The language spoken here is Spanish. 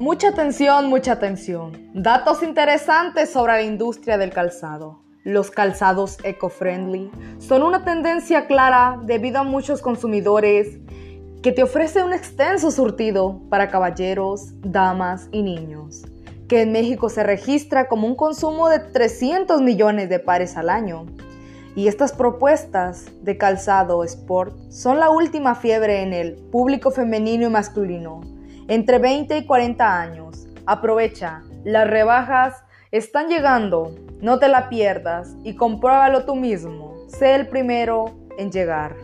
Mucha atención, mucha atención. Datos interesantes sobre la industria del calzado. Los calzados eco-friendly son una tendencia clara debido a muchos consumidores que te ofrecen un extenso surtido para caballeros, damas y niños, que en México se registra como un consumo de 300 millones de pares al año. Y estas propuestas de calzado sport son la última fiebre en el público femenino y masculino entre 20 y 40 años. Aprovecha, las rebajas están llegando, no te la pierdas y compruébalo tú mismo. Sé el primero en llegar.